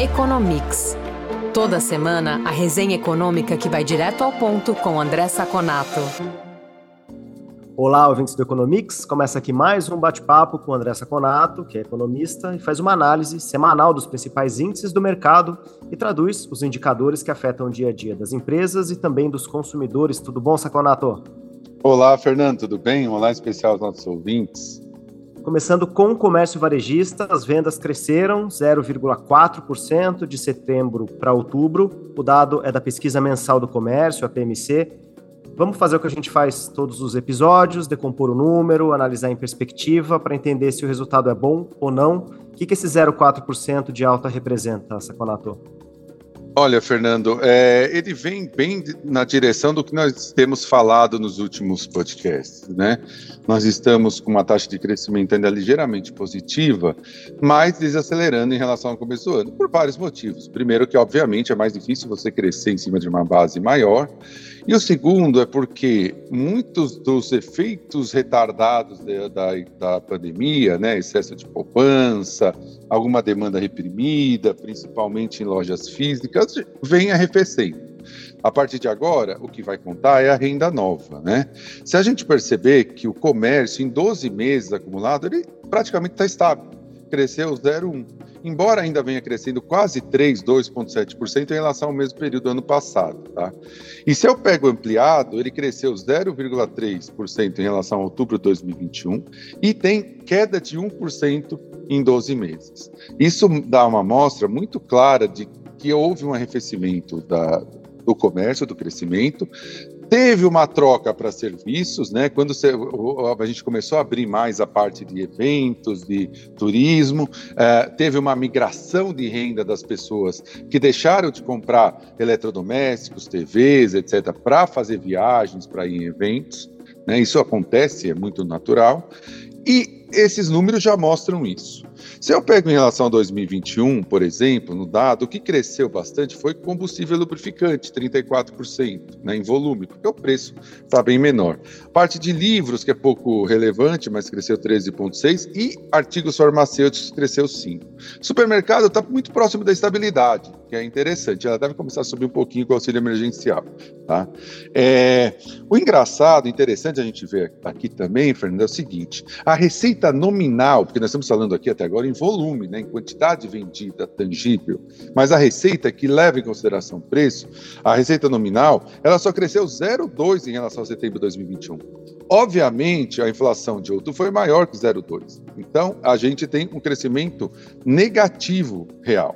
Economics. Toda semana, a resenha econômica que vai direto ao ponto com André Saconato. Olá, ouvintes do Economics. Começa aqui mais um bate-papo com o André Saconato, que é economista e faz uma análise semanal dos principais índices do mercado e traduz os indicadores que afetam o dia a dia das empresas e também dos consumidores. Tudo bom, Saconato? Olá, Fernando, tudo bem? Um olá especial aos nossos ouvintes. Começando com o comércio varejista, as vendas cresceram 0,4% de setembro para outubro. O dado é da pesquisa mensal do comércio, a PMC. Vamos fazer o que a gente faz todos os episódios, decompor o número, analisar em perspectiva para entender se o resultado é bom ou não. O que, que esse 0,4% de alta representa, Saconato? Olha, Fernando, é, ele vem bem na direção do que nós temos falado nos últimos podcasts, né? Nós estamos com uma taxa de crescimento ainda ligeiramente positiva, mas desacelerando em relação ao começo do ano, por vários motivos. Primeiro, que obviamente é mais difícil você crescer em cima de uma base maior, e o segundo é porque muitos dos efeitos retardados da, da, da pandemia, né, excesso de poupança, alguma demanda reprimida, principalmente em lojas físicas, vem arrefecendo. A partir de agora, o que vai contar é a renda nova, né? Se a gente perceber que o comércio, em 12 meses acumulado, ele praticamente está estável, cresceu 0,1 embora ainda venha crescendo quase 3, 2,7% em relação ao mesmo período do ano passado. Tá? E se eu pego ampliado, ele cresceu 0,3% em relação a outubro de 2021 e tem queda de 1% em 12 meses. Isso dá uma amostra muito clara de que houve um arrefecimento da, do comércio, do crescimento, Teve uma troca para serviços, né? Quando a gente começou a abrir mais a parte de eventos, de turismo, é, teve uma migração de renda das pessoas que deixaram de comprar eletrodomésticos, TVs, etc., para fazer viagens, para ir em eventos. Né? Isso acontece, é muito natural. E esses números já mostram isso. Se eu pego em relação a 2021, por exemplo, no dado, o que cresceu bastante foi combustível lubrificante, 34%, né, em volume, porque o preço está bem menor. Parte de livros, que é pouco relevante, mas cresceu 13,6%, e artigos farmacêuticos cresceu 5%. Supermercado está muito próximo da estabilidade, que é interessante. Ela deve começar a subir um pouquinho com o auxílio emergencial. Tá? É, o engraçado, interessante a gente ver aqui também, Fernando, é o seguinte: a receita nominal, porque nós estamos falando aqui até agora em volume, né, em quantidade vendida tangível, mas a receita que leva em consideração o preço, a receita nominal, ela só cresceu 0,2 em relação a setembro de 2021. Obviamente, a inflação de outubro foi maior que 0,2. Então, a gente tem um crescimento negativo real.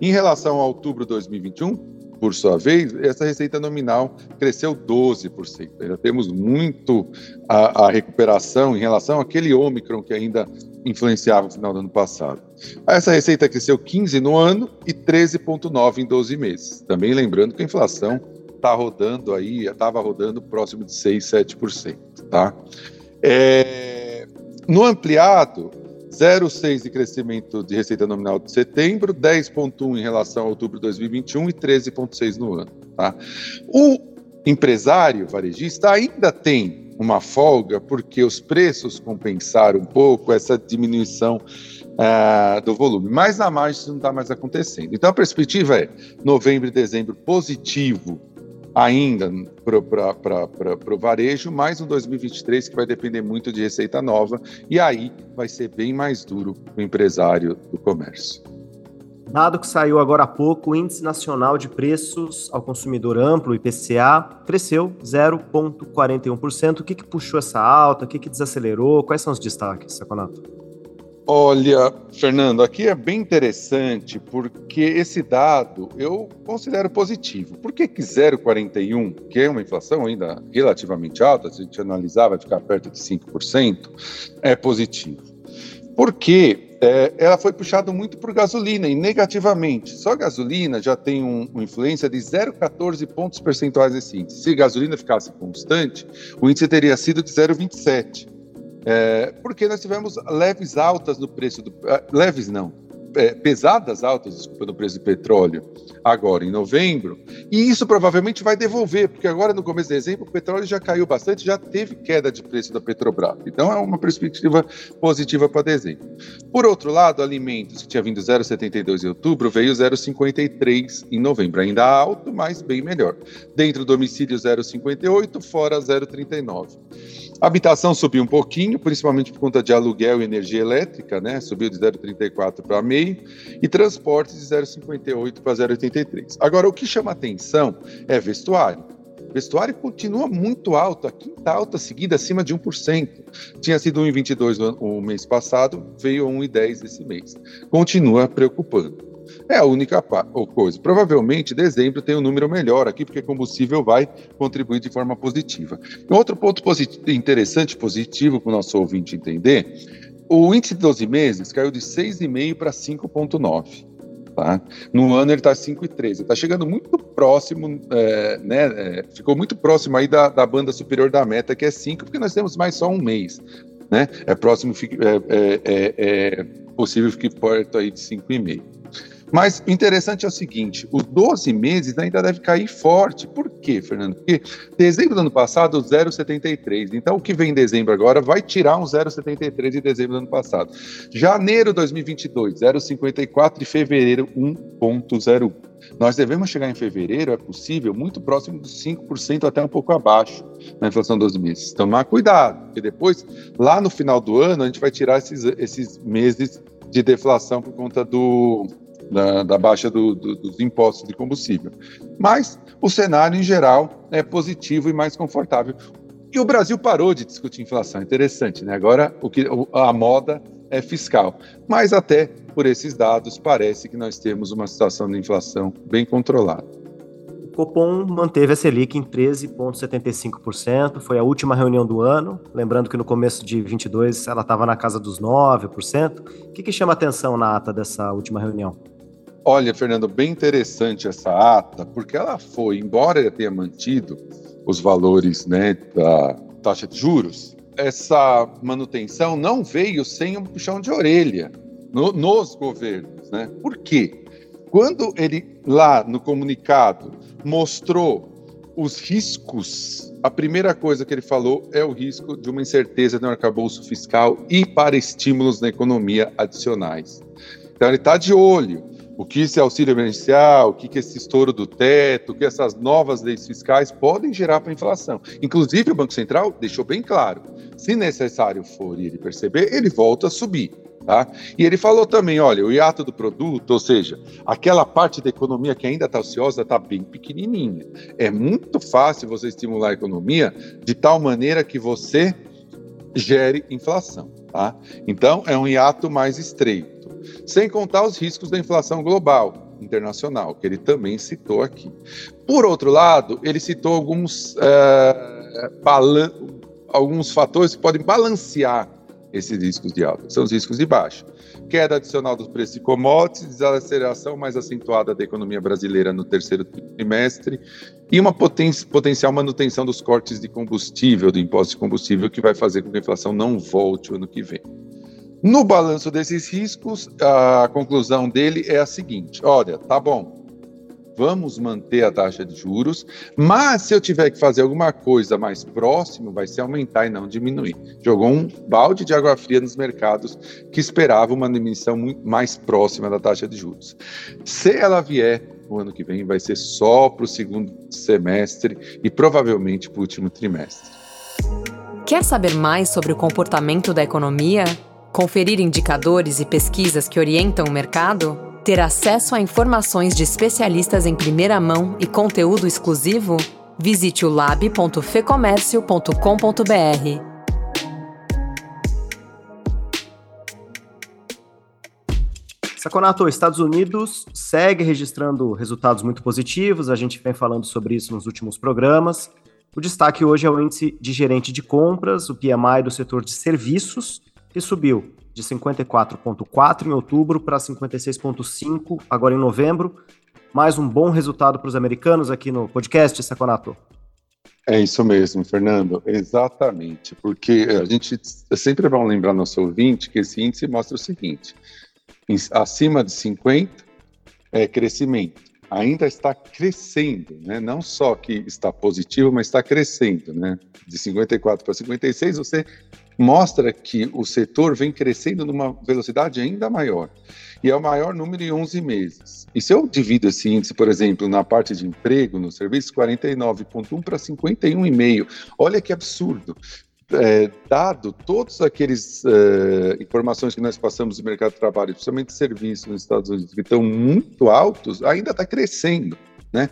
Em relação a outubro de 2021, por sua vez, essa receita nominal cresceu 12%. Ainda temos muito a, a recuperação em relação àquele Ômicron que ainda influenciava no final do ano passado. Essa receita cresceu 15% no ano e 13,9% em 12 meses. Também lembrando que a inflação está rodando aí, estava rodando próximo de 6, 7%. Tá? É, no ampliado, 0,6 de crescimento de receita nominal de setembro, 10,1 em relação a outubro de 2021 e 13,6 no ano. Tá? O empresário varejista ainda tem uma folga porque os preços compensaram um pouco essa diminuição uh, do volume, mas na margem isso não está mais acontecendo. Então a perspectiva é novembro e dezembro positivo ainda para o varejo, mais um 2023 que vai depender muito de receita nova, e aí vai ser bem mais duro o empresário do comércio. Dado que saiu agora há pouco, o Índice Nacional de Preços ao Consumidor Amplo, IPCA, cresceu 0,41%. O que, que puxou essa alta? O que, que desacelerou? Quais são os destaques, Saconato? Olha, Fernando, aqui é bem interessante porque esse dado eu considero positivo. Por que, que 0,41, que é uma inflação ainda relativamente alta, se a gente analisar vai ficar perto de 5%, é positivo? Porque é, ela foi puxada muito por gasolina e negativamente. Só gasolina já tem um, uma influência de 0,14 pontos percentuais nesse índice. Se gasolina ficasse constante, o índice teria sido de 0,27. É, porque nós tivemos leves altas no preço do. Uh, leves não. É, pesadas altas, desculpa, no preço do petróleo agora em novembro, e isso provavelmente vai devolver, porque agora no começo de dezembro o petróleo já caiu bastante, já teve queda de preço da Petrobras. Então é uma perspectiva positiva para dezembro. Por outro lado, alimentos que tinha vindo 0,72 em outubro, veio 0,53 em novembro, ainda alto, mas bem melhor. Dentro do domicílio 0,58, fora 0,39. Habitação subiu um pouquinho, principalmente por conta de aluguel e energia elétrica, né? Subiu de 0,34 para e transportes de 0,58 para 0,83. Agora, o que chama atenção é vestuário. Vestuário continua muito alto, a quinta alta seguida acima de 1%. Tinha sido 1,22 o mês passado, veio 1,10 esse mês. Continua preocupando. É a única coisa. Provavelmente dezembro tem um número melhor aqui, porque combustível vai contribuir de forma positiva. outro ponto positivo, interessante, positivo para o nosso ouvinte entender, o índice de 12 meses caiu de 6,5 para 5,9. Tá? No ano ele está 5,13. Está chegando muito próximo, é, né? É, ficou muito próximo aí da, da banda superior da meta, que é 5, porque nós temos mais só um mês. Né? É próximo, é, é, é, é possível que perto aí de 5,5. Mas o interessante é o seguinte: os 12 meses ainda deve cair forte. Por quê, Fernando? Porque dezembro do ano passado, 0,73. Então, o que vem em dezembro agora vai tirar um 0,73 de dezembro do ano passado. Janeiro de 2022, 0,54 e fevereiro, 1,01. Nós devemos chegar em fevereiro, é possível, muito próximo dos 5% até um pouco abaixo na inflação 12 meses. Tomar cuidado, porque depois, lá no final do ano, a gente vai tirar esses, esses meses de deflação por conta do, da, da baixa do, do, dos impostos de combustível. Mas o cenário, em geral, é positivo e mais confortável. E o Brasil parou de discutir inflação. Interessante, né? Agora o que, a moda é fiscal. Mas até por esses dados, parece que nós temos uma situação de inflação bem controlada. Copom manteve a Selic em 13,75%, foi a última reunião do ano, lembrando que no começo de 22 ela estava na casa dos 9%. O que, que chama atenção na ata dessa última reunião? Olha, Fernando, bem interessante essa ata, porque ela foi, embora ela tenha mantido os valores né, da taxa de juros, essa manutenção não veio sem um puxão de orelha no, nos governos. Né? Por quê? Quando ele, lá no comunicado, mostrou os riscos, a primeira coisa que ele falou é o risco de uma incerteza no arcabouço fiscal e para estímulos na economia adicionais. Então, ele está de olho o que esse auxílio emergencial, o que, esse estouro do teto, o que essas novas leis fiscais podem gerar para a inflação. Inclusive, o Banco Central deixou bem claro: se necessário for ele perceber, ele volta a subir. Tá? E ele falou também: olha, o hiato do produto, ou seja, aquela parte da economia que ainda está ociosa, está bem pequenininha. É muito fácil você estimular a economia de tal maneira que você gere inflação. Tá? Então, é um hiato mais estreito sem contar os riscos da inflação global, internacional, que ele também citou aqui. Por outro lado, ele citou alguns, é, alguns fatores que podem balancear esses riscos de alta, são os riscos de baixa. Queda adicional dos preços de commodities, desaceleração mais acentuada da economia brasileira no terceiro trimestre e uma poten potencial manutenção dos cortes de combustível, do imposto de combustível, que vai fazer com que a inflação não volte o ano que vem. No balanço desses riscos, a conclusão dele é a seguinte: olha, tá bom, vamos manter a taxa de juros, mas se eu tiver que fazer alguma coisa mais próximo, vai ser aumentar e não diminuir. Jogou um balde de água fria nos mercados que esperava uma diminuição mais próxima da taxa de juros. Se ela vier o ano que vem, vai ser só para o segundo semestre e provavelmente para o último trimestre. Quer saber mais sobre o comportamento da economia? Conferir indicadores e pesquisas que orientam o mercado? Ter acesso a informações de especialistas em primeira mão e conteúdo exclusivo? Visite o lab.fecomércio.com.br. Saconato, Estados Unidos segue registrando resultados muito positivos, a gente vem falando sobre isso nos últimos programas. O destaque hoje é o índice de gerente de compras, o PMI do setor de serviços, que subiu de 54,4 em outubro para 56,5 agora em novembro. Mais um bom resultado para os americanos aqui no podcast, Saconato. É isso mesmo, Fernando, exatamente, porque a gente é sempre bom lembrar nosso ouvinte que esse índice mostra o seguinte: acima de 50 é crescimento. Ainda está crescendo, né? não só que está positivo, mas está crescendo. Né? De 54 para 56, você mostra que o setor vem crescendo numa velocidade ainda maior. E é o maior número em 11 meses. E se eu divido esse índice, por exemplo, na parte de emprego, no serviço, 49,1 para 51,5. Olha que absurdo é, dado todos aqueles é, informações que nós passamos do mercado de trabalho, principalmente serviços nos Estados Unidos, que estão muito altos, ainda está crescendo. Né?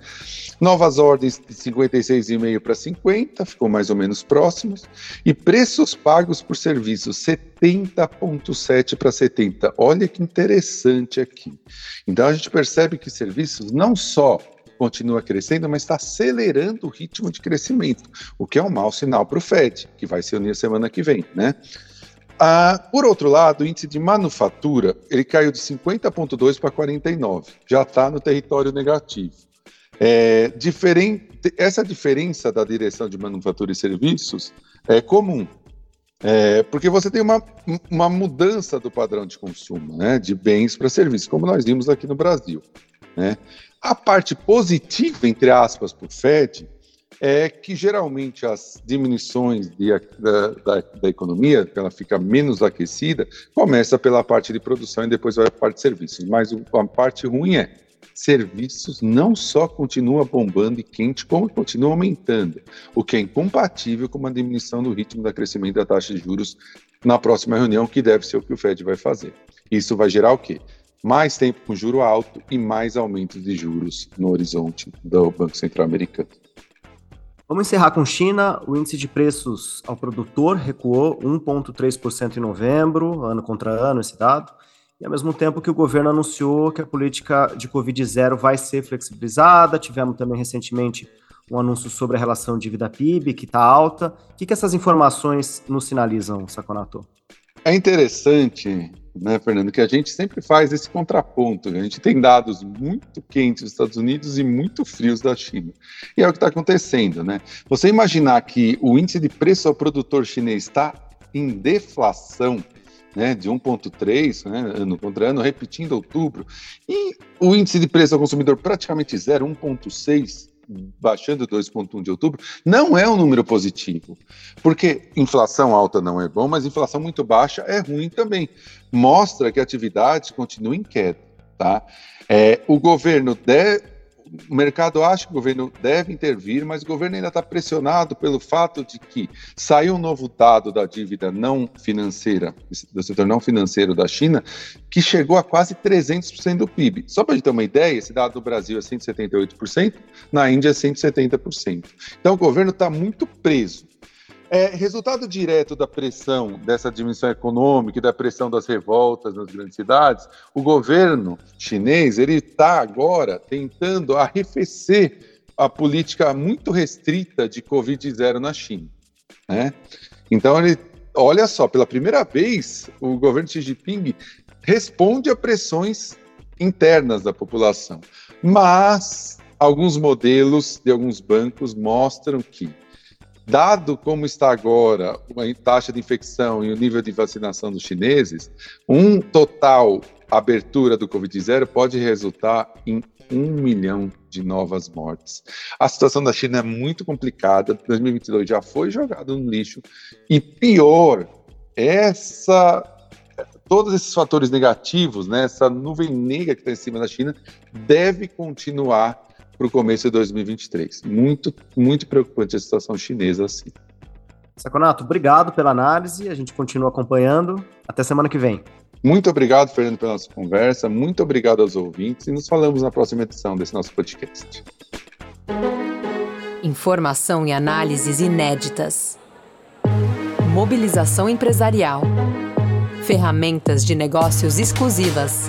Novas ordens de 56,5 para 50, ficou mais ou menos próximos, e preços pagos por serviços 70,7 para 70. Olha que interessante aqui. Então a gente percebe que serviços não só continua crescendo, mas está acelerando o ritmo de crescimento, o que é um mau sinal para o Fed, que vai se unir semana que vem, né? Ah, por outro lado, o índice de manufatura ele caiu de 50,2 para 49, já está no território negativo. É, diferente, essa diferença da direção de manufatura e serviços é comum, é, porque você tem uma, uma mudança do padrão de consumo, né, de bens para serviços, como nós vimos aqui no Brasil. Né? A parte positiva, entre aspas, para o Fed, é que geralmente as diminuições de, da, da, da, economia, que ela fica menos aquecida, começa pela parte de produção e depois vai a parte de serviços. Mas a parte ruim é serviços não só continua bombando e quente, como continua aumentando, o que é incompatível com uma diminuição do ritmo da crescimento da taxa de juros na próxima reunião, que deve ser o que o Fed vai fazer. Isso vai gerar o quê? mais tempo com juro alto e mais aumentos de juros no horizonte do Banco Central Americano. Vamos encerrar com China. O índice de preços ao produtor recuou 1,3% em novembro, ano contra ano, esse dado. E ao mesmo tempo que o governo anunciou que a política de Covid-0 vai ser flexibilizada. Tivemos também recentemente um anúncio sobre a relação dívida-PIB, que está alta. O que, que essas informações nos sinalizam, Saconato? É interessante né, Fernando, que a gente sempre faz esse contraponto. Né? A gente tem dados muito quentes dos Estados Unidos e muito frios da China. E é o que está acontecendo, né? Você imaginar que o índice de preço ao produtor chinês está em deflação, né, de 1,3 né, ano contra ano, repetindo outubro, e o índice de preço ao consumidor praticamente zero, 1,6 baixando 2,1 de outubro, não é um número positivo. Porque inflação alta não é bom, mas inflação muito baixa é ruim também. Mostra que a atividade continua em queda. Tá? É, o governo deve o mercado acha que o governo deve intervir, mas o governo ainda está pressionado pelo fato de que saiu um novo dado da dívida não financeira, do setor não financeiro da China, que chegou a quase 300% do PIB. Só para a gente ter uma ideia, esse dado do Brasil é 178%, na Índia é 170%. Então o governo está muito preso é, resultado direto da pressão dessa dimensão econômica e da pressão das revoltas nas grandes cidades, o governo chinês ele está agora tentando arrefecer a política muito restrita de Covid-0 na China. Né? Então, ele, olha só, pela primeira vez, o governo Xi Jinping responde a pressões internas da população. Mas alguns modelos de alguns bancos mostram que Dado como está agora a taxa de infecção e o nível de vacinação dos chineses, um total abertura do Covid-0 pode resultar em um milhão de novas mortes. A situação da China é muito complicada. 2022 já foi jogado no lixo. E pior, essa todos esses fatores negativos, né, essa nuvem negra que está em cima da China, deve continuar para o começo de 2023. Muito, muito preocupante a situação chinesa assim. Saconato, obrigado pela análise. A gente continua acompanhando. Até semana que vem. Muito obrigado, Fernando, pela nossa conversa. Muito obrigado aos ouvintes e nos falamos na próxima edição desse nosso podcast. Informação e análises inéditas. Mobilização empresarial. Ferramentas de negócios exclusivas.